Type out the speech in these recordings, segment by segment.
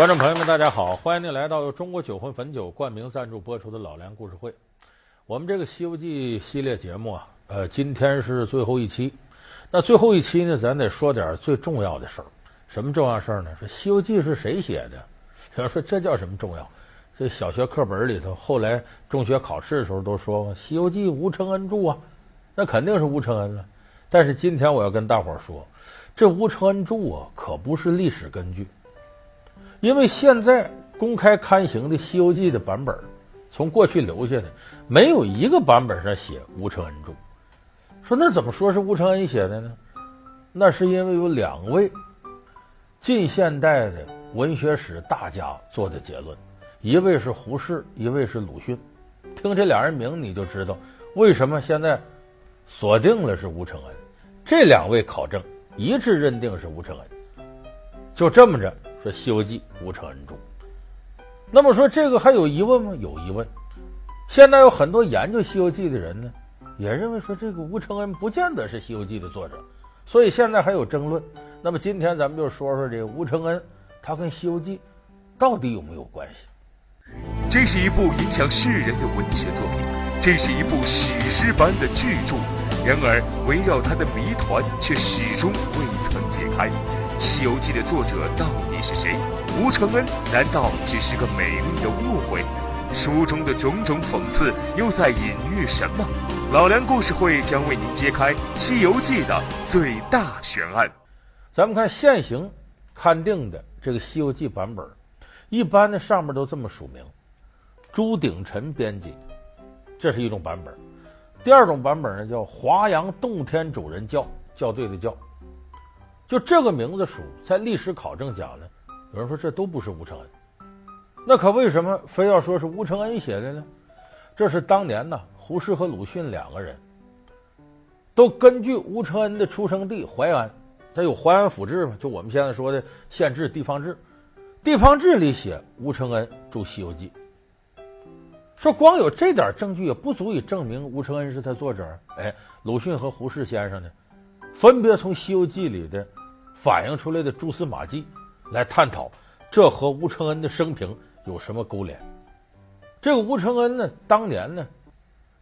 观众朋友们，大家好，欢迎您来到由中国酒魂汾酒冠名赞助播出的老梁故事会。我们这个《西游记》系列节目啊，呃，今天是最后一期。那最后一期呢，咱得说点最重要的事儿。什么重要事儿呢？说《西游记》是谁写的？有人说这叫什么重要？这小学课本里头，后来中学考试的时候都说《西游记》吴承恩著啊，那肯定是吴承恩了。但是今天我要跟大伙儿说，这吴承恩著啊，可不是历史根据。因为现在公开刊行的《西游记》的版本，从过去留下的没有一个版本上写吴承恩著。说那怎么说是吴承恩写的呢？那是因为有两位近现代的文学史大家做的结论，一位是胡适，一位是鲁迅。听这俩人名你就知道为什么现在锁定了是吴承恩。这两位考证一致认定是吴承恩，就这么着。说《西游记》吴承恩著，那么说这个还有疑问吗？有疑问。现在有很多研究《西游记》的人呢，也认为说这个吴承恩不见得是《西游记》的作者，所以现在还有争论。那么今天咱们就说说这吴承恩，他跟《西游记》到底有没有关系？这是一部影响世人的文学作品，这是一部史诗般的巨著。然而，围绕它的谜团却始终未曾解开。《西游记》的作者到底是谁？吴承恩难道只是个美丽的误会？书中的种种讽刺又在隐喻什么？老梁故事会将为您揭开《西游记》的最大悬案。咱们看现行刊订的这个《西游记》版本，一般的上面都这么署名：朱鼎臣编辑，这是一种版本；第二种版本呢，叫华阳洞天主人校，校对的校。就这个名字书，在历史考证讲呢，有人说这都不是吴承恩，那可为什么非要说是吴承恩写的呢？这是当年呢，胡适和鲁迅两个人都根据吴承恩的出生地淮安，他有淮安府志嘛，就我们现在说的县志、地方志，地方志里写吴承恩著《西游记》，说光有这点证据也不足以证明吴承恩是他作者。哎，鲁迅和胡适先生呢，分别从《西游记》里的。反映出来的蛛丝马迹，来探讨这和吴承恩的生平有什么勾连？这个吴承恩呢，当年呢，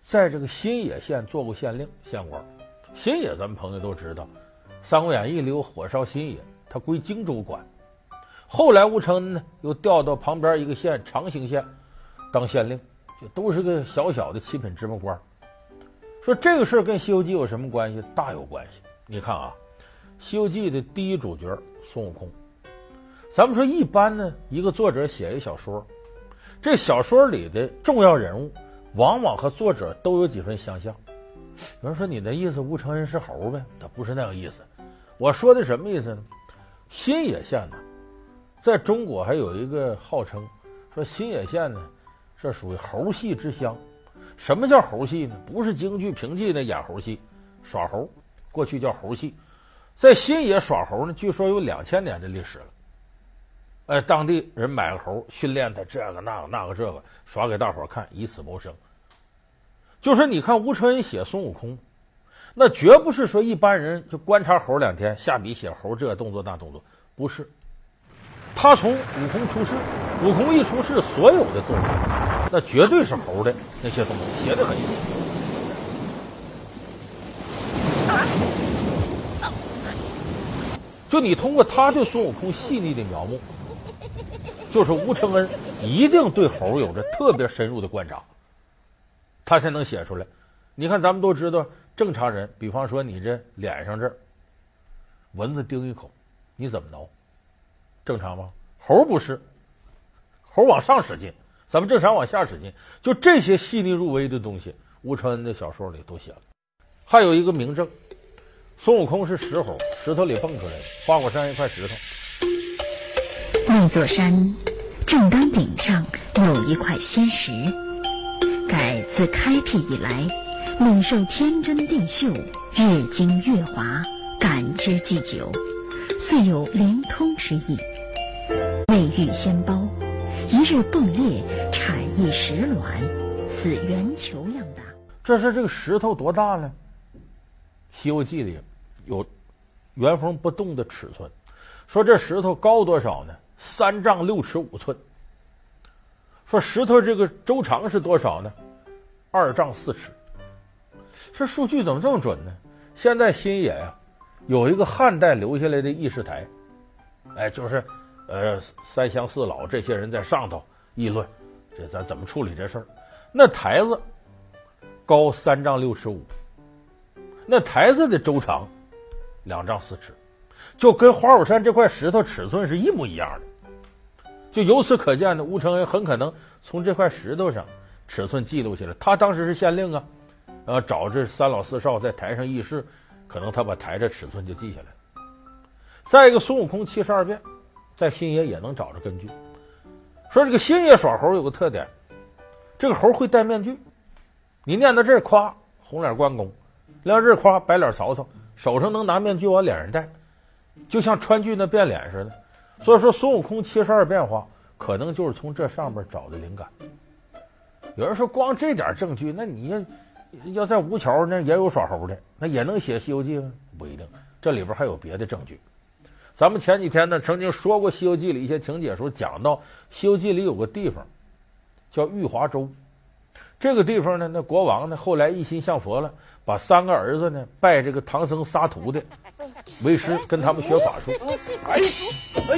在这个新野县做过县令、县官。新野咱们朋友都知道，《三国演义》里有火烧新野，他归荆州管。后来吴承恩呢，又调到旁边一个县长兴县当县令，就都是个小小的七品芝麻官。说这个事儿跟《西游记》有什么关系？大有关系。你看啊。《西游记》的第一主角孙悟空，咱们说一般呢，一个作者写一小说，这小说里的重要人物往往和作者都有几分相像。有人说你的意思，吴承恩是猴呗？他不是那个意思。我说的什么意思呢？新野县呢，在中国还有一个号称，说新野县呢，这属于猴戏之乡。什么叫猴戏呢？不是京剧、评剧那演猴戏，耍猴，过去叫猴戏。在新野耍猴呢，据说有两千年的历史了。哎，当地人买个猴训练他，这个那个那个这个耍给大伙看，以此谋生。就是你看吴承恩写孙悟空，那绝不是说一般人就观察猴两天下笔写猴这个动作那动作，不是。他从悟空出世，悟空一出世，所有的动作那绝对是猴的那些东西写的很细。就你通过他对孙悟空细腻的描摹，就是吴承恩一定对猴有着特别深入的观察，他才能写出来。你看，咱们都知道，正常人，比方说你这脸上这蚊子叮一口，你怎么挠？正常吗？猴不是，猴往上使劲，咱们正常往下使劲。就这些细腻入微的东西，吴承恩的小说里都写了。还有一个明证。孙悟空是石猴，石头里蹦出来的。花果山一块石头，那座山正当顶上有一块仙石，盖自开辟以来，每受天真地秀，日精月华，感之既久，遂有灵通之意。未遇仙胞，一日迸裂，产一石卵，似圆球样大。这是这个石头多大呢？《西游记》里有原封不动的尺寸，说这石头高多少呢？三丈六尺五寸。说石头这个周长是多少呢？二丈四尺。这数据怎么这么准呢？现在新野呀，有一个汉代留下来的议事台，哎，就是呃三乡四老这些人在上头议论，这咱怎么处理这事儿？那台子高三丈六尺五，那台子的周长两丈四尺。就跟花果山这块石头尺寸是一模一样的，就由此可见呢，吴承恩很可能从这块石头上尺寸记录下来。他当时是县令啊，呃，找这三老四少在台上议事，可能他把台这尺寸就记下来。再一个，孙悟空七十二变，在新野也能找着根据。说这个新野耍猴有个特点，这个猴会戴面具。你念到这儿夸红脸关公，念到这儿夸白脸曹操，手上能拿面具往脸上戴。就像川剧那变脸似的，所以说孙悟空七十二变化可能就是从这上面找的灵感。有人说光这点证据，那你要在吴桥那也有耍猴的，那也能写《西游记》吗？不一定，这里边还有别的证据。咱们前几天呢曾经说过《西游记》里一些情节的时候，讲到《西游记》里有个地方叫玉华州。这个地方呢，那国王呢后来一心向佛了，把三个儿子呢拜这个唐僧仨徒弟为师，跟他们学法术。哎哎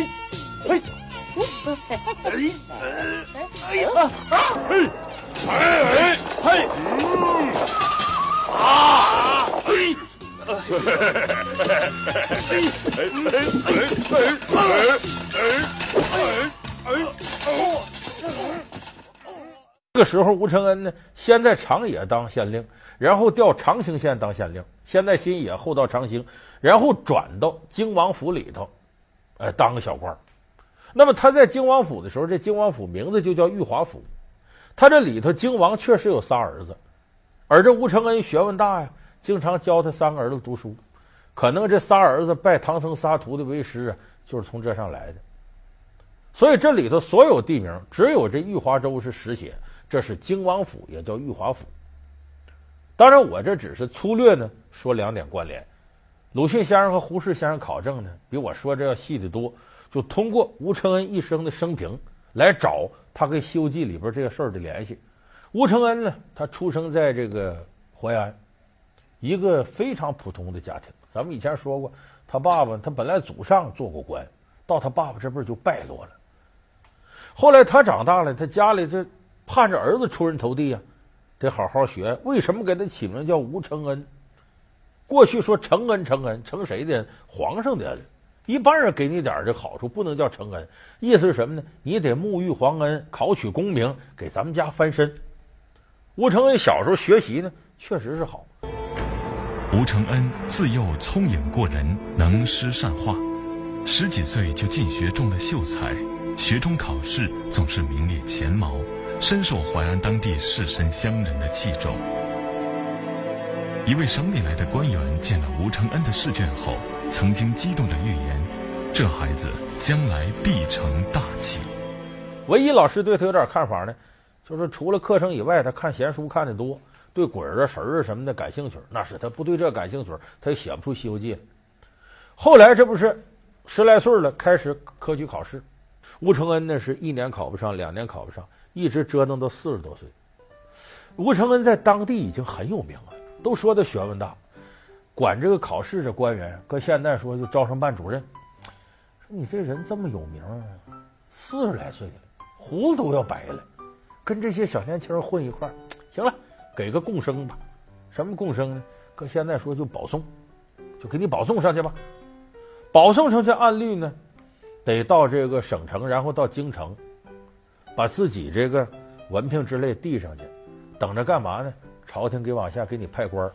哎哎呀！哎哎哎啊！哎！这个时候，吴承恩呢，先在长野当县令，然后调长兴县当县令，先在新野，后到长兴，然后转到京王府里头，哎，当个小官。那么他在京王府的时候，这京王府名字就叫玉华府。他这里头，京王确实有仨儿子，而这吴承恩学问大呀，经常教他三个儿子读书。可能这仨儿子拜唐僧仨徒弟为师啊，就是从这上来的。所以这里头所有地名，只有这玉华州是实写。这是京王府，也叫玉华府。当然，我这只是粗略呢说两点关联。鲁迅先生和胡适先生考证呢，比我说这要细得多。就通过吴承恩一生的生平来找他跟《西游记》里边这个事儿的联系。吴承恩呢，他出生在这个淮安，一个非常普通的家庭。咱们以前说过，他爸爸他本来祖上做过官，到他爸爸这辈儿就败落了。后来他长大了，他家里这。盼着儿子出人头地呀，得好好学。为什么给他起名叫吴承恩？过去说承恩，承恩，承谁的？皇上的恩。一般人给你点这好处，不能叫承恩。意思是什么呢？你得沐浴皇恩，考取功名，给咱们家翻身。吴承恩小时候学习呢，确实是好。吴承恩自幼聪颖过人，能诗善画，十几岁就进学中了秀才，学中考试总是名列前茅。深受淮安当地士绅乡人的器重。一位省里来的官员见了吴承恩的试卷后，曾经激动地预言：“这孩子将来必成大器。”唯一老师对他有点看法呢，就是除了课程以外，他看闲书看得多，对鬼儿啊、神儿什么的感兴趣。那是他不对这感兴趣，他也写不出《西游记》。后来这不是十来岁了，开始科举考试。吴承恩呢，是一年考不上，两年考不上。一直折腾到四十多岁，吴承恩在当地已经很有名了，都说他学问大，管这个考试这官员，搁现在说就招生办主任。说你这人这么有名，四十来岁了，胡子都要白了，跟这些小年轻混一块，行了，给个贡生吧。什么贡生呢？搁现在说就保送，就给你保送上去吧。保送上去按律呢，得到这个省城，然后到京城。把自己这个文凭之类递上去，等着干嘛呢？朝廷给往下给你派官儿，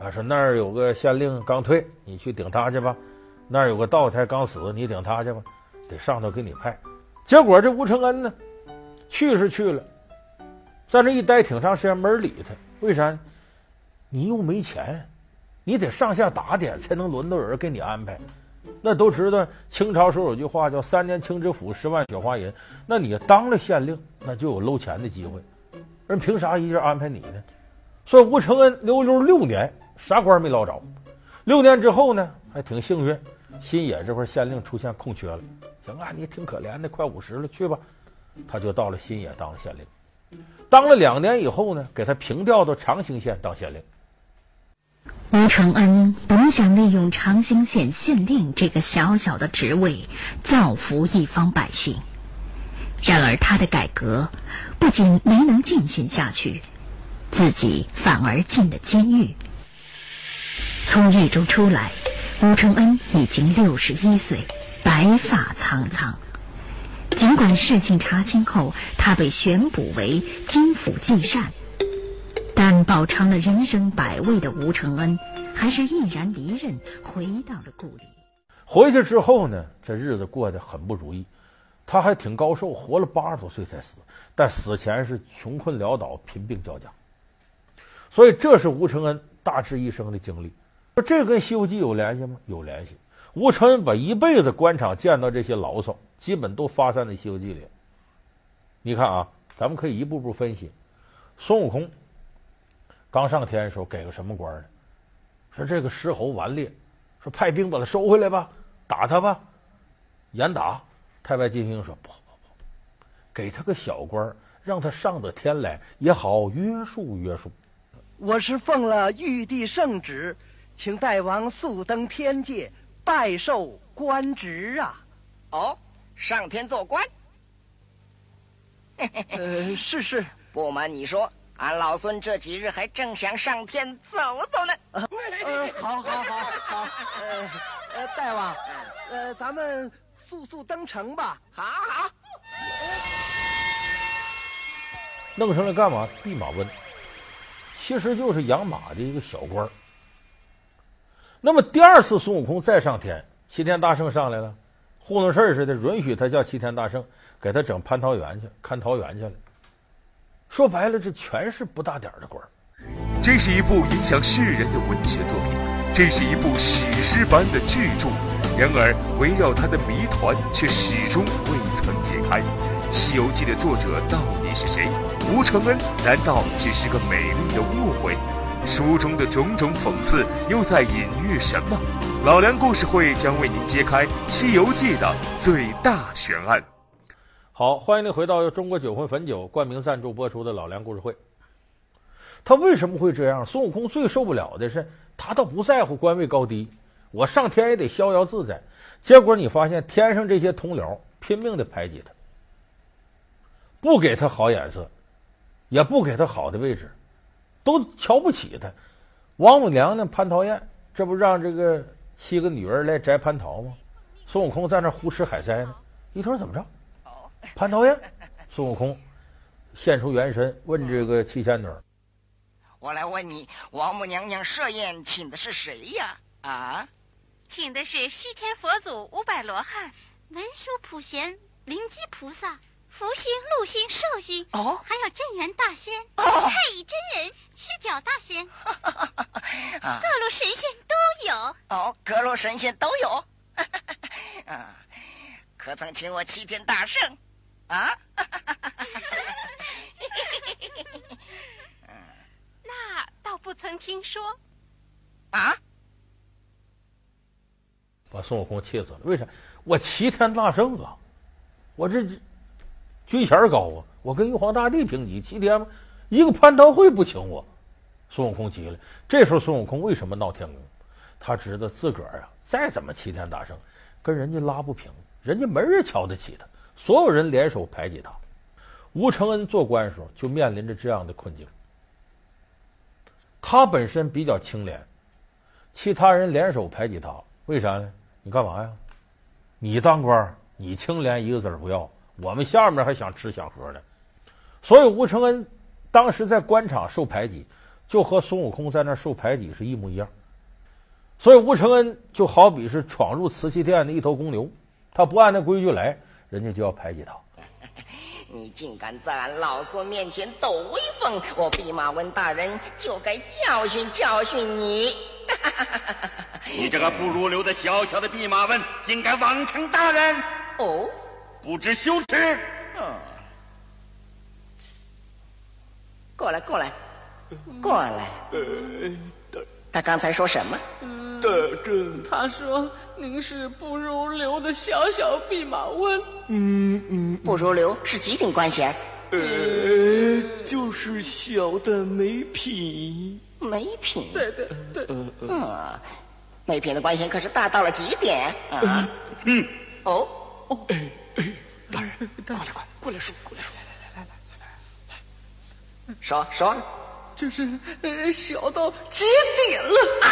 啊，说那儿有个县令刚退，你去顶他去吧；那儿有个道台刚死，你顶他去吧。得上头给你派。结果这吴承恩呢，去是去了，在那一待挺长时间，没人理他。为啥？你又没钱，你得上下打点才能轮到人给你安排。那都知道，清朝时候有句话叫“三年清知府，十万雪花银”。那你当了县令，那就有搂钱的机会。人凭啥一直安排你呢？所以吴承恩溜溜六年啥官没捞着。六年之后呢，还挺幸运，新野这块县令出现空缺了，行啊，你挺可怜的，快五十了，去吧。他就到了新野当了县令，当了两年以后呢，给他平调到长兴县当县令。吴承恩本想利用长兴县县令这个小小的职位造福一方百姓，然而他的改革不仅没能进行下去，自己反而进了监狱。从狱中出来，吴承恩已经六十一岁，白发苍苍。尽管事情查清后，他被选补为京府计膳。但饱尝了人生百味的吴承恩，还是毅然离任，回到了故里。回去之后呢，这日子过得很不如意。他还挺高寿，活了八十多岁才死，但死前是穷困潦倒、贫病交加。所以，这是吴承恩大致一生的经历。说这跟《西游记》有联系吗？有联系。吴承恩把一辈子官场见到这些牢骚，基本都发散在《西游记》里。你看啊，咱们可以一步步分析。孙悟空。刚上天的时候给个什么官呢？说这个石猴顽劣，说派兵把他收回来吧，打他吧，严打。太白金星说不不不，给他个小官，让他上得天来也好约束约束。我是奉了玉帝圣旨，请大王速登天界，拜受官职啊！哦，上天做官？呃，是是。不瞒你说。俺老孙这几日还正想上天走走呢。呃，好，好，好，好。呃，呃，大王，呃，咱们速速登城吧。好好。弄上来干嘛？弼马温，其实就是养马的一个小官儿。那么第二次孙悟空再上天，齐天大圣上来了，糊弄事儿似的，允许他叫齐天大圣给他整蟠桃园去看桃园去了。说白了，这全是不大点儿的官儿。这是一部影响世人的文学作品，这是一部史诗般的巨著。然而，围绕它的谜团却始终未曾解开。《西游记》的作者到底是谁？吴承恩难道只是个美丽的误会？书中的种种讽刺又在隐喻什么？老梁故事会将为您揭开《西游记》的最大悬案。好，欢迎您回到由中国酒魂汾酒冠名赞助播出的老梁故事会。他为什么会这样？孙悟空最受不了的是，他倒不在乎官位高低，我上天也得逍遥自在。结果你发现天上这些同僚拼命的排挤他，不给他好眼色，也不给他好的位置，都瞧不起他。王母娘娘蟠桃宴，这不让这个七个女儿来摘蟠桃吗？孙悟空在那胡吃海塞呢。一会儿怎么着？蟠桃宴，孙悟空现出原身，问这个七仙女：“我来问你，王母娘娘设宴请的是谁呀？”啊，请的是西天佛祖、五百罗汉、文殊普贤、灵吉菩萨、福星、禄星、寿星，哦，还有镇元大仙、哦、太乙真人、赤脚大仙，啊、各路神仙都有。哦，各路神仙都有。啊，可曾请我齐天大圣？啊，那倒不曾听说。啊，把孙悟空气死了。为啥？我齐天大圣啊，我这军衔高啊，我跟玉皇大帝平级，齐天一个蟠桃会不请我。孙悟空急了。这时候孙悟空为什么闹天宫？他知道自个儿啊，再怎么齐天大圣，跟人家拉不平，人家没人瞧得起他。所有人联手排挤他，吴承恩做官的时候就面临着这样的困境。他本身比较清廉，其他人联手排挤他，为啥呢？你干嘛呀？你当官，你清廉一个子儿不要，我们下面还想吃想喝呢。所以吴承恩当时在官场受排挤，就和孙悟空在那受排挤是一模一样。所以吴承恩就好比是闯入瓷器店的一头公牛，他不按那规矩来。人家就要排挤他，你竟敢在俺老孙面前抖威风，我弼马温大人就该教训教训你。你这个不入流的小小的弼马温，竟敢妄称大人？哦，不知羞耻。嗯，过来，过来，过来。他刚才说什么？的这。他说您是不如流的小小弼马温。嗯嗯，不如流是几品官衔？呃，就是小的没品。没品？对对对。嗯，没品的官衔可是大到了极点啊！嗯，哦哦，哎哎，大人，过来快，过来说，过来说。来来来来来来说说，就是小到极点了啊！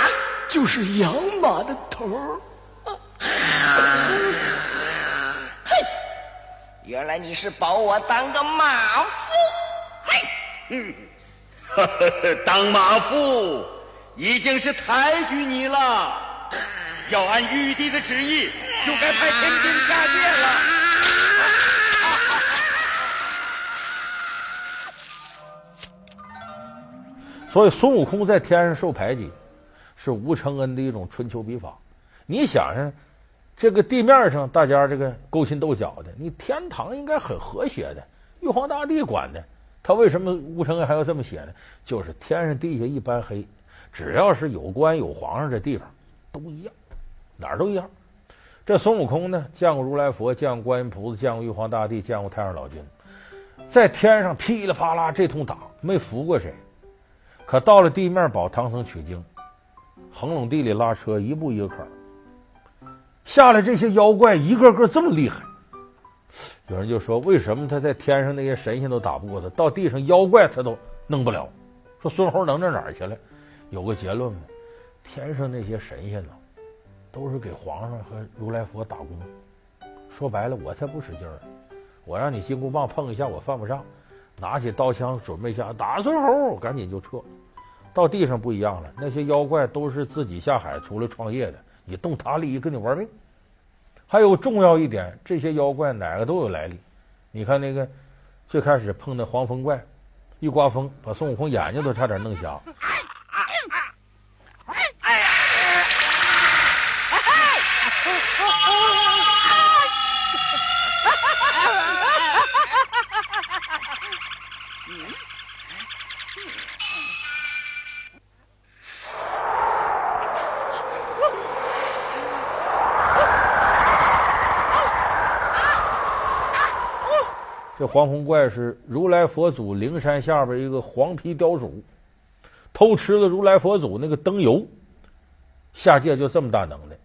就是养马的头儿。嘿，原来你是保我当个马夫。嘿，嗯，当马夫已经是抬举你了。要按玉帝的旨意，就该派天兵下界了。所以孙悟空在天上受排挤，是吴承恩的一种春秋笔法。你想想，这个地面上大家这个勾心斗角的，你天堂应该很和谐的，玉皇大帝管的，他为什么吴承恩还要这么写呢？就是天上地下一般黑，只要是有官有皇上这地方都一样，哪儿都一样。这孙悟空呢，见过如来佛，见过观音菩萨，见过玉皇大帝，见过太上老君，在天上噼里啪啦这通打，没服过谁。可到了地面保唐僧取经，横垄地里拉车，一步一个坎儿，下来这些妖怪一个个这么厉害。有人就说：为什么他在天上那些神仙都打不过他，到地上妖怪他都弄不了？说孙猴能到哪儿去了？有个结论吗？天上那些神仙呢，都是给皇上和如来佛打工。说白了，我才不使劲儿，我让你金箍棒碰一下，我犯不上。拿起刀枪准备一下打孙猴，赶紧就撤。到地上不一样了，那些妖怪都是自己下海出来创业的，你动他利益跟你玩命。还有重要一点，这些妖怪哪个都有来历。你看那个最开始碰的黄风怪，一刮风把孙悟空眼睛都差点弄瞎。这黄风怪是如来佛祖灵山下边一个黄皮雕鼠，偷吃了如来佛祖那个灯油，下界就这么大能耐。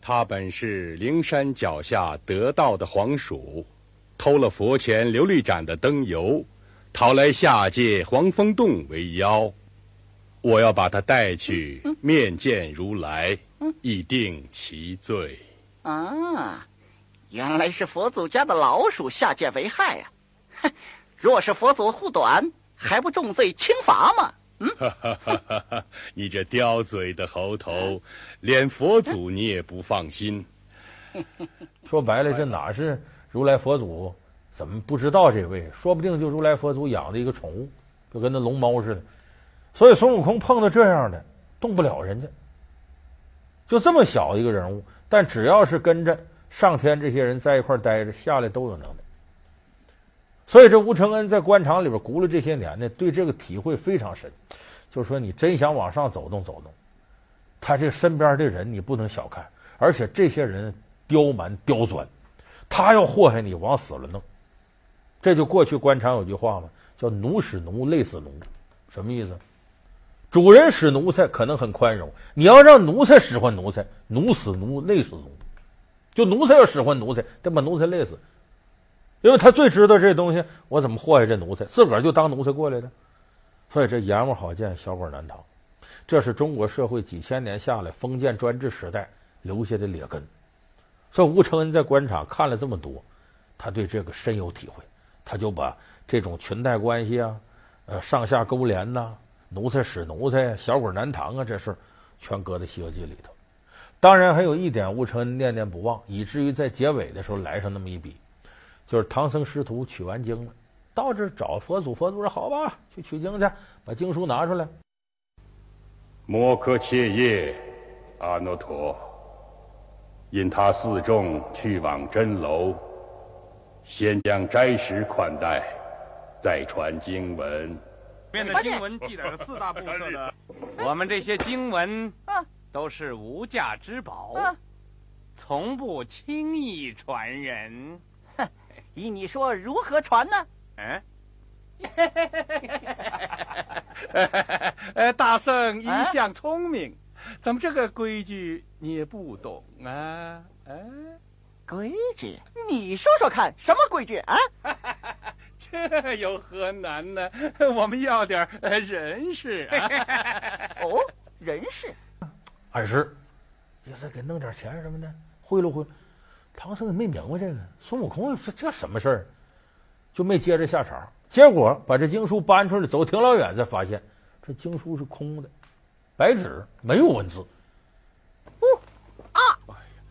他本是灵山脚下得道的黄鼠，偷了佛前琉璃盏的灯油，逃来下界黄风洞为妖。我要把他带去面见如来，以定其罪。啊。原来是佛祖家的老鼠下界为害啊！哼，若是佛祖护短，还不重罪轻罚吗？嗯，你这刁嘴的猴头，连佛祖你也不放心。说白了，这哪是如来佛祖？怎么不知道这位？说不定就如来佛祖养的一个宠物，就跟那龙猫似的。所以孙悟空碰到这样的，动不了人家。就这么小一个人物，但只要是跟着。上天这些人在一块待着，下来都有能耐。所以这吴承恩在官场里边轱辘这些年呢，对这个体会非常深。就是说，你真想往上走动走动，他这身边的人你不能小看，而且这些人刁蛮刁钻，他要祸害你，往死了弄。这就过去官场有句话嘛，叫“奴使奴，累死奴”，什么意思？主人使奴才可能很宽容，你要让奴才使唤奴才，奴死奴，累死奴。就奴才要使唤奴才，得把奴才累死，因为他最知道这东西，我怎么祸害这奴才，自个儿就当奴才过来的。所以这阎王好见，小鬼难逃，这是中国社会几千年下来封建专制时代留下的劣根。所以吴承恩在官场看了这么多，他对这个深有体会，他就把这种裙带关系啊、呃上下勾连呐、奴才使奴才、小鬼难逃啊这事，全搁在《西游记》里头。当然还有一点，吴承恩念念不忘，以至于在结尾的时候来上那么一笔，就是唐僧师徒取完经了，到这找佛祖，佛祖说：“好吧，去取经去，把经书拿出来。”摩诃切叶，阿耨陀，因他四众去往真楼，先将斋食款待，再传经文。里面的经文记载了四大部色的，我们这些经文。都是无价之宝，啊、从不轻易传人。哼，依你说如何传呢？嗯。呃，大圣一向聪明，啊、怎么这个规矩你也不懂啊？哎、啊，规矩？你说说看，什么规矩啊？这有何难呢？我们要点人事啊！哦，人事，二师，也再给弄点钱什么的，贿赂贿赂。唐僧也没明白这个，孙悟空说这什么事儿，就没接着下茬。结果把这经书搬出来，走挺老远，才发现这经书是空的，白纸没有文字。哦啊！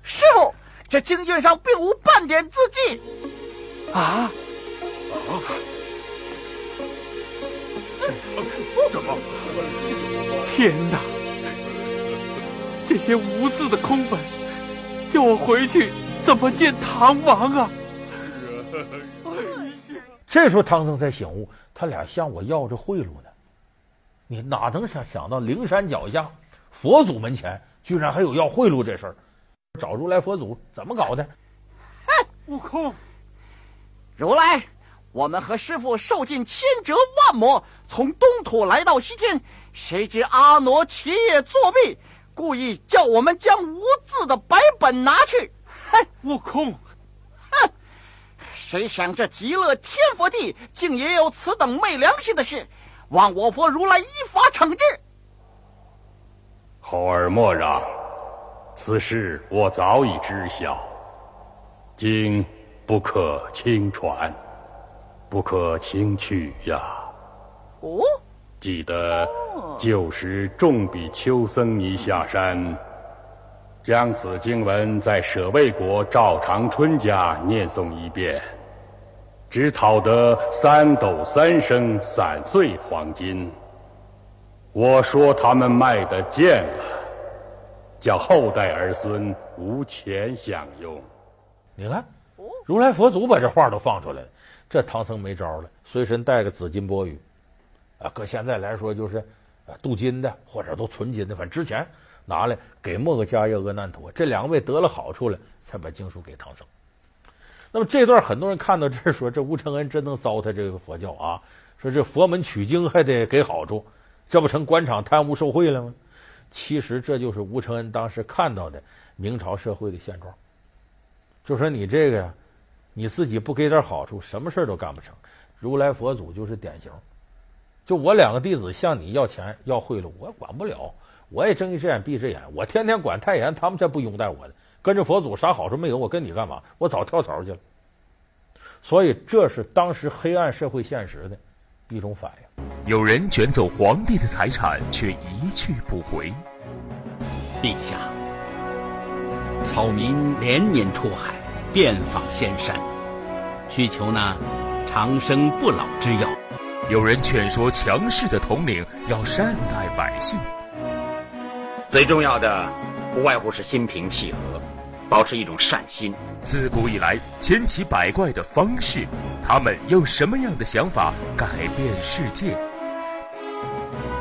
师傅，这经卷上并无半点字迹。啊！啊！这怎么？天哪！这些无字的空本，叫我回去怎么见唐王啊？这时候唐僧才醒悟，他俩向我要着贿赂呢。你哪能想想到灵山脚下佛祖门前，居然还有要贿赂这事儿？找如来佛祖怎么搞的？哼，悟空，如来。我们和师傅受尽千折万磨，从东土来到西天，谁知阿傩起夜作弊，故意叫我们将无字的白本拿去。哼，悟空，哼！谁想这极乐天佛地竟也有此等昧良心的事，望我佛如来依法惩治。猴儿莫嚷，此事我早已知晓，今不可轻传。不可轻去呀！哦，记得旧时重比丘僧尼下山，将此经文在舍卫国赵长春家念诵一遍，只讨得三斗三升散碎黄金。我说他们卖的贱了，叫后代儿孙无钱享用。你看，如来佛祖把这话都放出来了。这唐僧没招了，随身带个紫金钵盂，啊，搁现在来说就是，啊，镀金的或者都纯金的，反正之前拿来给莫诃迦叶、阿难陀这两位得了好处了，才把经书给唐僧。那么这段很多人看到这说，这吴承恩真能糟蹋这个佛教啊，说这佛门取经还得给好处，这不成官场贪污受贿了吗？其实这就是吴承恩当时看到的明朝社会的现状，就说你这个呀。你自己不给点好处，什么事都干不成。如来佛祖就是典型。就我两个弟子向你要钱要贿赂，我管不了，我也睁一只眼闭一只眼。我天天管太严，他们才不拥戴我呢。跟着佛祖啥好处没有，我跟你干嘛？我早跳槽去了。所以这是当时黑暗社会现实的一种反应。有人卷走皇帝的财产，却一去不回。陛下，草民连年出海。遍访仙山，需求那长生不老之药。有人劝说强势的统领要善待百姓。最重要的，不外乎是心平气和，保持一种善心。自古以来，千奇百怪的方式，他们用什么样的想法改变世界？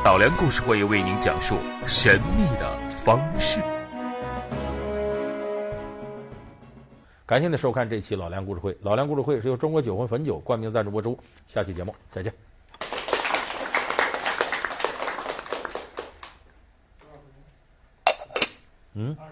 老梁故事会为您讲述神秘的方式。感谢您收看这期老梁故事会。老梁故事会是由中国酒魂汾酒冠名赞助播出。下期节目再见。嗯。二十五分。